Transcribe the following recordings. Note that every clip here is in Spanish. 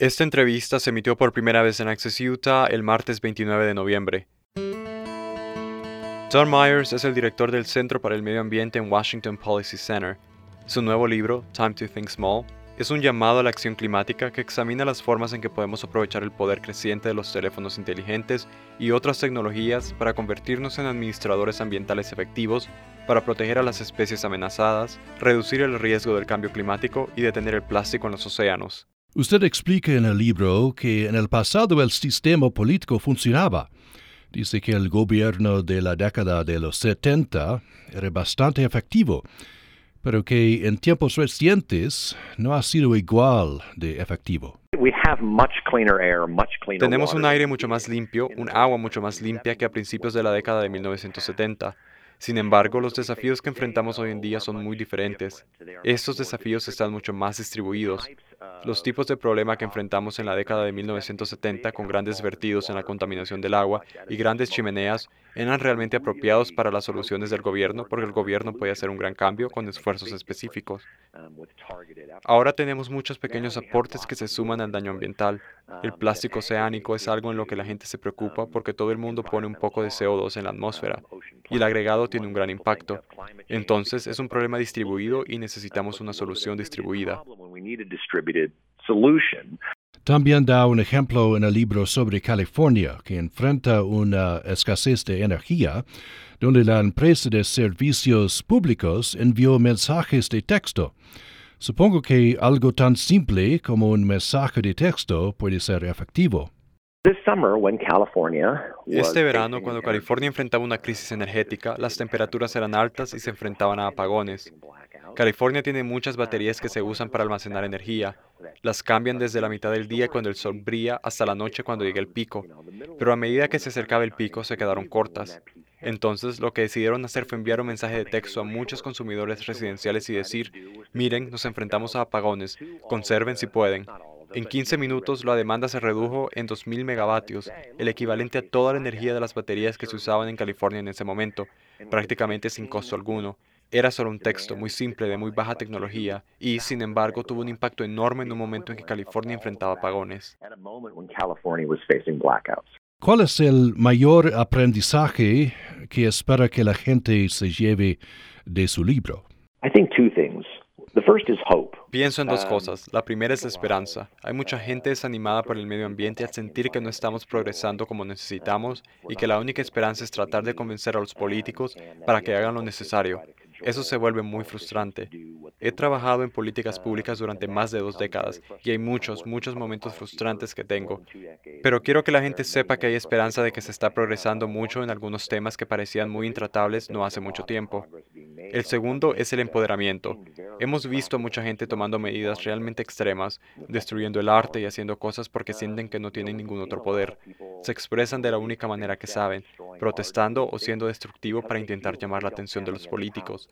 Esta entrevista se emitió por primera vez en Access Utah el martes 29 de noviembre. Don Myers es el director del Centro para el Medio Ambiente en Washington Policy Center. Su nuevo libro, Time to Think Small, es un llamado a la acción climática que examina las formas en que podemos aprovechar el poder creciente de los teléfonos inteligentes y otras tecnologías para convertirnos en administradores ambientales efectivos, para proteger a las especies amenazadas, reducir el riesgo del cambio climático y detener el plástico en los océanos. Usted explica en el libro que en el pasado el sistema político funcionaba. Dice que el gobierno de la década de los 70 era bastante efectivo, pero que en tiempos recientes no ha sido igual de efectivo. Tenemos un aire mucho más limpio, un agua mucho más limpia que a principios de la década de 1970. Sin embargo, los desafíos que enfrentamos hoy en día son muy diferentes. Estos desafíos están mucho más distribuidos. Los tipos de problema que enfrentamos en la década de 1970 con grandes vertidos en la contaminación del agua y grandes chimeneas eran realmente apropiados para las soluciones del gobierno porque el gobierno puede hacer un gran cambio con esfuerzos específicos. Ahora tenemos muchos pequeños aportes que se suman al daño ambiental. El plástico oceánico es algo en lo que la gente se preocupa porque todo el mundo pone un poco de CO2 en la atmósfera y el agregado tiene un gran impacto. Entonces es un problema distribuido y necesitamos una solución distribuida. También da un ejemplo en el libro sobre California, que enfrenta una escasez de energía, donde la empresa de servicios públicos envió mensajes de texto. Supongo que algo tan simple como un mensaje de texto puede ser efectivo. Este verano, cuando California enfrentaba una crisis energética, las temperaturas eran altas y se enfrentaban a apagones. California tiene muchas baterías que se usan para almacenar energía. Las cambian desde la mitad del día cuando el sol brilla hasta la noche cuando llega el pico. Pero a medida que se acercaba el pico se quedaron cortas. Entonces lo que decidieron hacer fue enviar un mensaje de texto a muchos consumidores residenciales y decir, miren, nos enfrentamos a apagones, conserven si pueden. En 15 minutos la demanda se redujo en 2.000 megavatios, el equivalente a toda la energía de las baterías que se usaban en California en ese momento, prácticamente sin costo alguno. Era solo un texto muy simple de muy baja tecnología y, sin embargo, tuvo un impacto enorme en un momento en que California enfrentaba apagones. ¿Cuál es el mayor aprendizaje que espera que la gente se lleve de su libro? Pienso en dos um, cosas. La primera es la esperanza. Hay mucha gente desanimada por el medio ambiente al sentir que no estamos progresando como necesitamos y que la única esperanza es tratar de convencer a los políticos para que hagan lo necesario. Eso se vuelve muy frustrante. He trabajado en políticas públicas durante más de dos décadas y hay muchos, muchos momentos frustrantes que tengo. Pero quiero que la gente sepa que hay esperanza de que se está progresando mucho en algunos temas que parecían muy intratables no hace mucho tiempo. El segundo es el empoderamiento. Hemos visto a mucha gente tomando medidas realmente extremas, destruyendo el arte y haciendo cosas porque sienten que no tienen ningún otro poder. Se expresan de la única manera que saben, protestando o siendo destructivo para intentar llamar la atención de los políticos.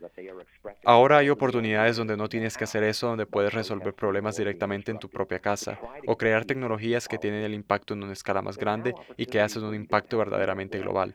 Ahora hay oportunidades donde no tienes que hacer eso, donde puedes resolver problemas directamente en tu propia casa o crear tecnologías que tienen el impacto en una escala más grande y que hacen un impacto verdaderamente global.